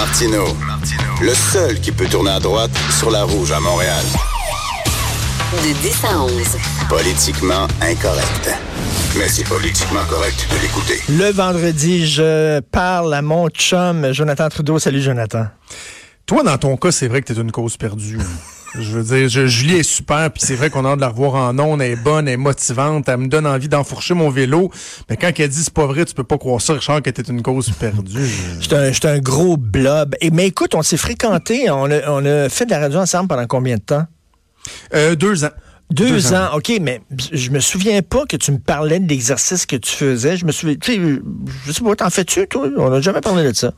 Martino, le seul qui peut tourner à droite sur la rouge à Montréal. De 10 à 11. Politiquement incorrect. Mais c'est politiquement correct de l'écouter. Le vendredi, je parle à mon chum Jonathan Trudeau. Salut Jonathan. Toi, dans ton cas, c'est vrai que t'es une cause perdue. Je veux dire, je, Julie est super, puis c'est vrai qu'on a hâte de la revoir en ondes, elle est bonne, elle est motivante, elle me donne envie d'enfourcher mon vélo. Mais quand elle dit c'est pas vrai, tu peux pas croire ça, Richard, que t'es une cause perdue. J'étais un, un, gros blob. Et, mais écoute, on s'est fréquenté, on a, on a fait de la radio ensemble pendant combien de temps? Euh, deux ans. Deux, ans. OK, mais je me souviens pas que tu me parlais de l'exercice que tu faisais. Je me souviens, tu sais, je sais pas, t'en fais-tu, toi? On n'a jamais parlé de ça.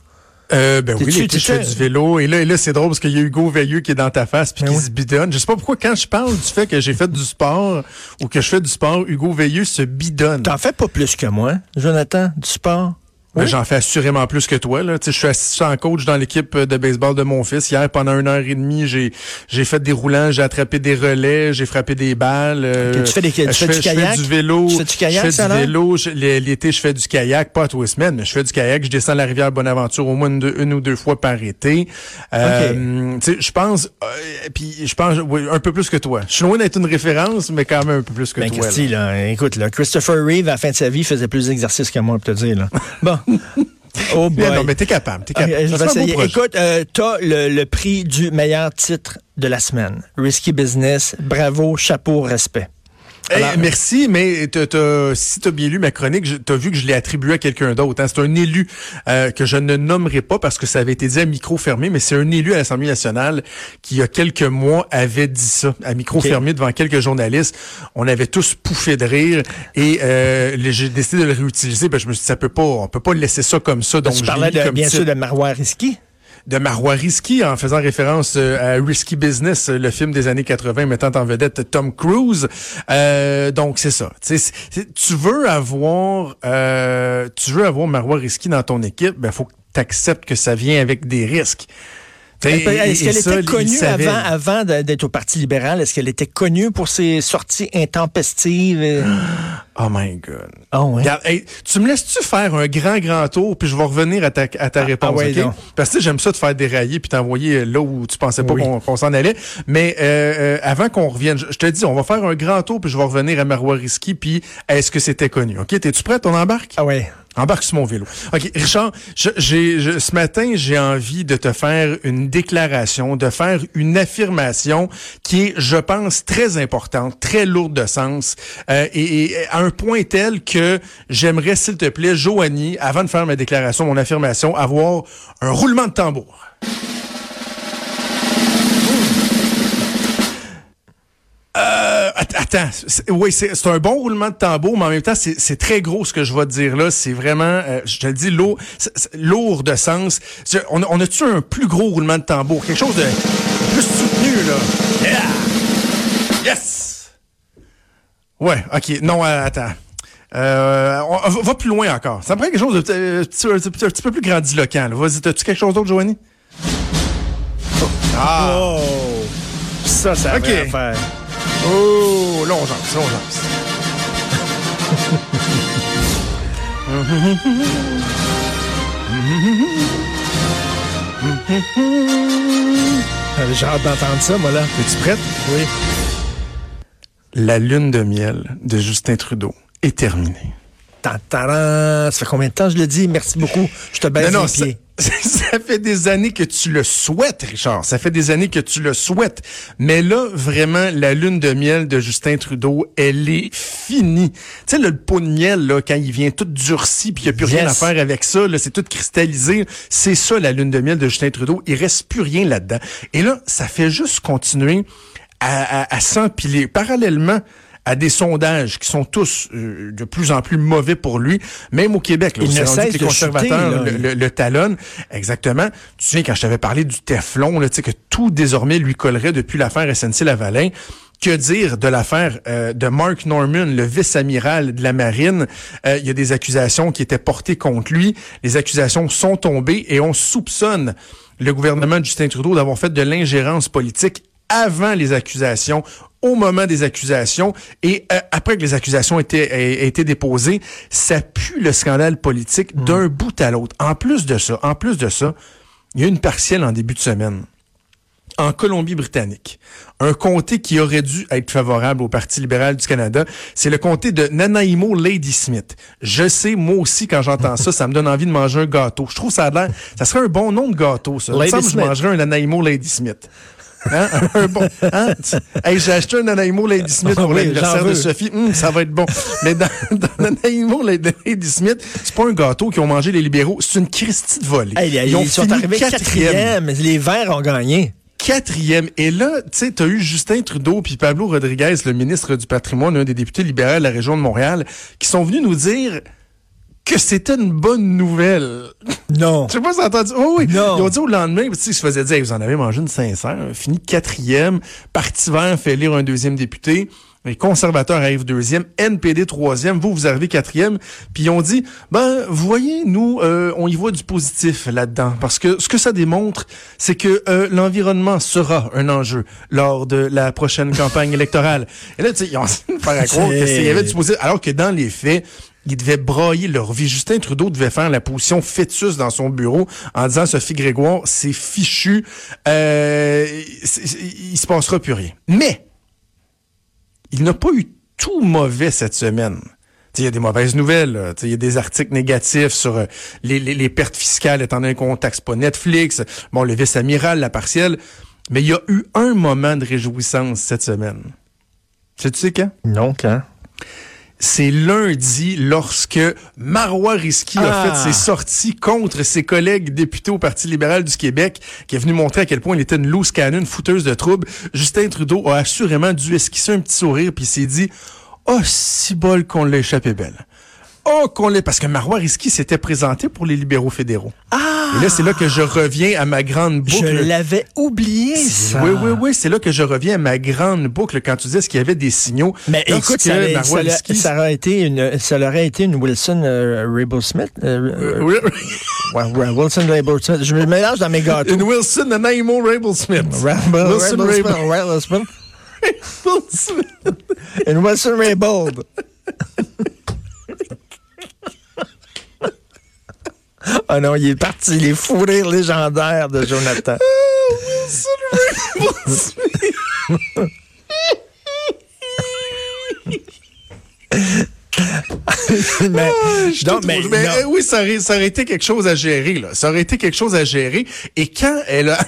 Euh, ben oui, je fais du vélo. Et là, et là c'est drôle parce qu'il y a Hugo Veilleux qui est dans ta face puis ben qui se bidonne. Je sais pas pourquoi quand je parle du fait que j'ai fait du sport ou que je fais du sport, Hugo Veilleux se bidonne. T'en fais pas plus que moi, Jonathan, du sport? Oui? J'en fais assurément plus que toi. Là. je suis assistant coach dans l'équipe de baseball de mon fils. Hier, pendant une heure et demie, j'ai j'ai fait des roulants, j'ai attrapé des relais, j'ai frappé des balles. Euh, tu fais, des, tu fais du kayak? Je fais du vélo. Tu fais du kayak, je fais du vélo. L'été, je fais du kayak, pas à tous les semaines, mais je fais du kayak. Je descends la rivière Bonaventure au moins une, ou deux fois par été. Euh, Je pense, euh, puis je pense oui, un peu plus que toi. Je suis loin d'être une référence, mais quand même un peu plus que ben, toi. Christy, là. écoute, là, Christopher Reeve, à la fin de sa vie, faisait plus d'exercices que moi, pour te dire. Là. Bon. Oh boy. non, mais t'es capable. Es capable. je vais essayer. Écoute, euh, t'as le, le prix du meilleur titre de la semaine. Risky Business. Bravo, chapeau, respect. Alors, merci, mais t si tu as bien lu ma chronique, tu as vu que je l'ai attribué à quelqu'un d'autre. Hein. C'est un élu euh, que je ne nommerai pas parce que ça avait été dit à micro fermé, mais c'est un élu à l'Assemblée nationale qui, il y a quelques mois, avait dit ça à micro fermé devant quelques journalistes. On avait tous pouffé de rire et euh, j'ai décidé de le réutiliser. Ben, je me suis dit, ça peut pas, on peut pas laisser ça comme ça. Donc, tu parlais de, bien sûr de Marois Risky de Marois Risky en faisant référence euh, à Risky Business, le film des années 80 mettant en vedette Tom Cruise. Euh, donc c'est ça. tu veux avoir euh, tu veux avoir Marois Risky dans ton équipe, ben faut que tu acceptes que ça vient avec des risques. Est-ce qu'elle était connue avant, avant d'être au Parti libéral? Est-ce qu'elle était connue pour ses sorties intempestives? Oh my God. Oh, ouais. tu me laisses-tu faire un grand, grand tour, puis je vais revenir à ta, à ta ah, réponse, ah OK? Parce que j'aime ça te faire dérailler puis t'envoyer là où tu pensais pas qu'on s'en allait. Mais euh, euh, avant qu'on revienne, je, te dis, on va faire un grand tour, puis je vais revenir à Marois Risky, puis est-ce que c'était connu? OK? T'es-tu prêt? On embarque? Ah ouais. Embarque sur mon vélo. OK, Richard, j'ai, ce matin, j'ai envie de te faire une déclaration, de faire une affirmation qui est, je pense, très importante, très lourde de sens, euh, et, à un point tel que j'aimerais, s'il te plaît, Joanie, avant de faire ma déclaration, mon affirmation, avoir un roulement de tambour. Attends, oui, c'est un bon roulement de tambour, mais en même temps, c'est très gros ce que je vais te dire là. C'est vraiment, euh, je te le dis, lourd, lourd de sens. On, on a-tu un plus gros roulement de tambour? Quelque chose de plus soutenu, là. Yeah! Yes! Ouais, OK. Non, euh, attends. Euh, on, va plus loin encore. Ça me prend quelque chose de un petit, peu plus grandiloquent. Vas-y, as-tu quelque chose d'autre, Joanie? Ah! Oh. Ça, ça OK. Faire. Oh, on jase. J'ai hâte d'entendre ça, moi, là. Es-tu prête? Oui. La lune de miel de Justin Trudeau est terminée. Ça fait combien de temps je le dis? Merci beaucoup. Je te baisse les pieds. Ça, fait des années que tu le souhaites, Richard. Ça fait des années que tu le souhaites. Mais là, vraiment, la lune de miel de Justin Trudeau, elle est finie. Tu sais, le pot de miel, là, quand il vient tout durci, puis il n'y a plus rien à faire avec ça, là, c'est tout cristallisé. C'est ça, la lune de miel de Justin Trudeau. Il reste plus rien là-dedans. Et là, ça fait juste continuer à, à, à s'empiler. Parallèlement, à des sondages qui sont tous euh, de plus en plus mauvais pour lui, même au Québec. Là, Il ne cesse les conservateurs le, le, talonnent. Exactement. Tu sais, quand je t'avais parlé du Teflon, là, que tout désormais lui collerait depuis l'affaire SNC-Lavalin, que dire de l'affaire euh, de Mark Norman, le vice-amiral de la marine? Euh, il y a des accusations qui étaient portées contre lui. Les accusations sont tombées et on soupçonne le gouvernement de Justin Trudeau d'avoir fait de l'ingérence politique avant les accusations au moment des accusations et euh, après que les accusations étaient été déposées, ça pue le scandale politique hmm. d'un bout à l'autre. En plus de ça, en plus de ça, il y a une partielle en début de semaine en Colombie-Britannique. Un comté qui aurait dû être favorable au Parti libéral du Canada, c'est le comté de Nanaimo Ladysmith. Je sais, moi aussi, quand j'entends ça, ça me donne envie de manger un gâteau. Je trouve ça a l'air, ça serait un bon nom de gâteau, ça. Il me semble je mangerais un Nanaimo Ladysmith. Hein? Un bon, hein? Hey, j'ai acheté un Nanaimo Ladysmith pour Oui, l'anniversaire de. Sophie. Hum, ça va être bon. Mais dans, dans Nanaimo Ladysmith, c'est pas un gâteau qu'ils ont mangé les libéraux, c'est une Christie de volée. Hey, ils, ont sont fini arrivés quatrième. Les Verts ont gagné. quatrième. Et là, tu sais, t'as eu Justin Trudeau puis Pablo Rodriguez, le ministre du patrimoine, un des députés libéraux de la région de Montréal, qui sont venus nous dire que c'était une bonne nouvelle. Non. Je sais pas si entendu. Oh oui. Non. Ils ont dit au lendemain, tu sais, ils se faisaient dire, Hey, vous en avez mangé une sincère, fini quatrième, Parti vert fait élire un deuxième député. Les conservateurs arrivent deuxième, NPD troisième, vous, vous arrivez quatrième. Puis ils ont dit, ben, vous voyez, nous, euh, on y voit du positif là-dedans. Parce que ce que ça démontre, c'est que euh, l'environnement sera un enjeu lors de la prochaine campagne électorale. Et là, tu sais, ils ont essayé de faire à croire que C'est- c'est- il y avait du positif. Alors que dans les faits, ils devaient brailler leur vie. Justin Trudeau devait faire la position fœtus dans son bureau en disant Sophie Grégoire, c'est fichu, euh, il se passera plus rien. Mais il n'a pas eu tout mauvais cette semaine. Il y a des mauvaises nouvelles. Il y a des articles négatifs sur euh, les, pertes fiscales étant donné qu'on taxe pas Netflix, bon, le vice-amiral, la partielle. Mais il y a eu un moment de réjouissance cette semaine. Tu sais, tu sais quand? Non, quand? C'est lundi lorsque Marois Risky a Ah. fait ses sorties contre ses collègues députés au Parti libéral du Québec, qui est venu montrer à quel point il était une loose cannon, une fouteuse de troubles. Justin Trudeau a assurément dû esquisser un petit sourire, puis s'est dit « Oh, si bol qu'on l'a échappé belle. » Oh, qu'on l'ait... Parce que Marois Risky s'était présenté pour les libéraux fédéraux. Ah! Et là, c'est là que je reviens à ma grande Je boucle. l'avais oublié, ça. Oui, oui, oui, c'est là que je reviens à ma grande boucle quand tu disais qu'il y avait des signaux? Mais écoute, ça, Marois ça, l'a- Risky- ça aurait été une, ça aurait été une Wilson euh, Rabel Smith. euh, euh, Oui, ouais, ouais, Wilson Rabel Smith. Je me mélange dans mes gâteaux. Une Wilson Nanaimo Rabel Smith. Rabel, Wilson Rabel Smith, Smith. Une Wilson Rabel. Ah non, il est parti, les fous rires légendaires de Jonathan. mais, Je donc, te mais, euh, oui, ça aurait, ça aurait été quelque chose à gérer, là. Ça aurait été quelque chose à gérer. Et quand elle a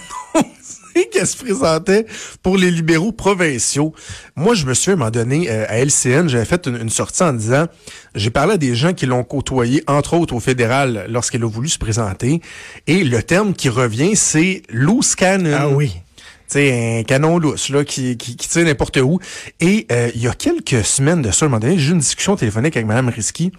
qu'elle se présentait pour les libéraux provinciaux, moi, je me suis à un moment donné, euh, à LCN, j'avais fait une, une sortie en disant, j'ai parlé à des gens qui l'ont côtoyé, entre autres au fédéral, lorsqu'elle a voulu se présenter. Et le terme qui revient, c'est loose cannon. Ah oui. Tu sais, un canon lousse, là, qui, qui, qui tire n'importe où. Et euh, il y a quelques semaines de ça, à un moment donné, j'ai eu une discussion téléphonique avec Mme Risky.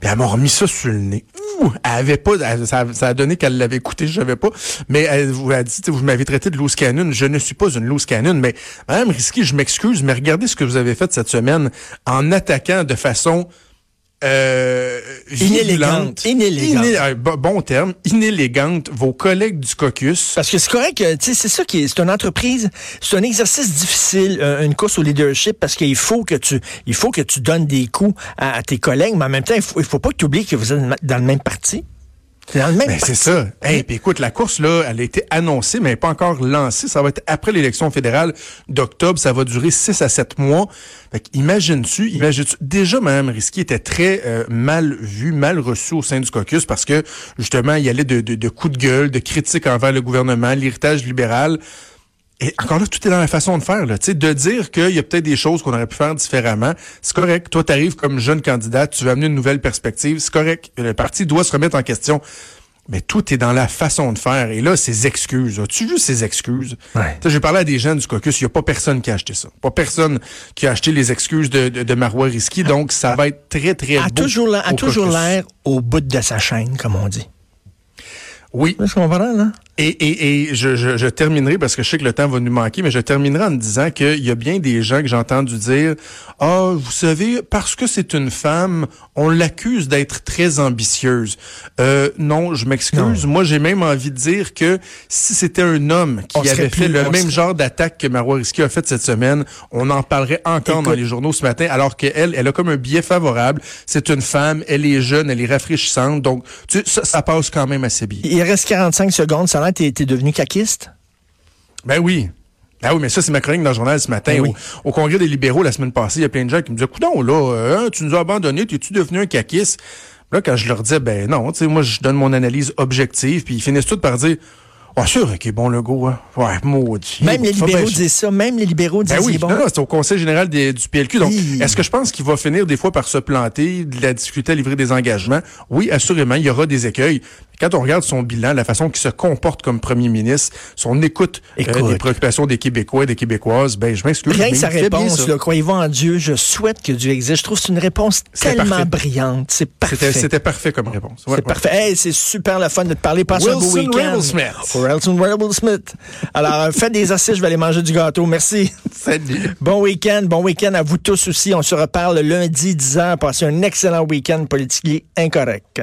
Puis elle m'a remis ça sur le nez. Elle avait pas, ça, a donné qu'elle l'avait écouté, je savais pas. Mais elle vous a dit, vous m'avez traité de loose cannon. Je ne suis pas une loose cannon, mais Mme Risky, je m'excuse, mais regardez ce que vous avez fait cette semaine en attaquant de façon euh, Inélégante. Inélégante. iné- euh, bon, terme, inélégante, vos collègues du caucus. Parce que c'est correct, euh, tu sais, c'est ça qui est, c'est une entreprise, c'est un exercice difficile, une course au leadership, parce qu'il faut que tu, il faut que tu donnes des coups à, à tes collègues, mais en même temps, il faut, il faut pas que tu oublies que vous êtes dans le même parti. C'est dans le même Ben, c'est ça. Hey, puis écoute, la course, là, elle a été annoncée, mais elle pas encore lancée. Ça va être après l'élection fédérale d'octobre. Ça va durer 6 à 7 mois. Fait que imagines-tu, imagines-tu, déjà, Mme Risky était très euh, mal vue, mal reçue au sein du caucus parce que, justement, il y allait de, de, de coups de gueule, de critiques envers le gouvernement, l'héritage libéral. Et encore là, tout est dans la façon de faire. Là. Tu sais, De dire qu'il y a peut-être des choses qu'on aurait pu faire différemment, c'est correct. Toi, tu arrives comme jeune candidat, tu veux amener une nouvelle perspective, c'est correct. Le parti doit se remettre en question. Mais tout est dans la façon de faire. Et là, ces excuses. As-tu vu ces excuses? Ouais. J'ai parlé à des gens du caucus, il n'y a pas personne qui a acheté ça. Pas personne qui a acheté les excuses de, de, de Marois Risky. Donc, ça va être très, très a beau toujours a au toujours l'air au bout de sa chaîne, comme on dit. Oui. Tu comprends, là? Et, et, et je, je, je terminerai, parce que je sais que le temps va nous manquer, mais je terminerai en disant qu'il y a bien des gens que j'ai entendu dire « Ah, vous savez, parce que c'est une femme, on l'accuse d'être très ambitieuse. Euh, non, je m'excuse. Moi, j'ai même envie de dire que si c'était un homme qui avait plus- fait le même serait- genre d'attaque que Marois Risky a fait cette semaine, on en parlerait encore dans les journaux ce matin, alors qu'elle, elle a comme un biais favorable. C'est une femme, elle est jeune, elle est rafraîchissante, donc tu sais, ça, ça passe quand même assez bien. Il reste 45 secondes. Ça a t'es devenu caquiste? Ben oui. Ah oui, mais ça, c'est ma chronique dans le journal ce matin. Ben oui. au, au, congrès des libéraux la semaine passée, il y a plein de gens qui me disaient, coudon, là, euh, tu nous as abandonnés, t'es-tu devenu un caquiste? Là, quand je leur disais, ben non, tu sais, moi, je donne mon analyse objective, puis ils finissent tous par dire, ah, oh, sûr est bon, le go, hein? Ouais, maudit. Même les libéraux disent ça. Même les libéraux disent ben oui, bon. Non, non, c'est au Conseil général des, du PLQ. Donc, oui. est-ce que je pense qu'il va finir des fois par se planter, de la difficulté à livrer des engagements? Oui, assurément, il y aura des écueils. Quand on regarde son bilan, la façon qu'il se comporte comme premier ministre, son écoute, euh, des préoccupations des Québécois et des Québécoises, ben, je m'excuse. Rien que sa réponse, croyez-vous en Dieu, je souhaite que Dieu existe. Je trouve que c'est une réponse tellement parfait. brillante. C'est parfait. C'était parfait comme réponse. Ouais, c'est ouais. parfait. Hey, c'est super le fun de te parler. Passe un beau week-end. Wilson Smith. Alors, faites des assises, je vais aller manger du gâteau. Merci. Salut. Bon week-end. Bon week-end à vous tous aussi. On se reparle lundi 10h. Passez un excellent week-end politique incorrect.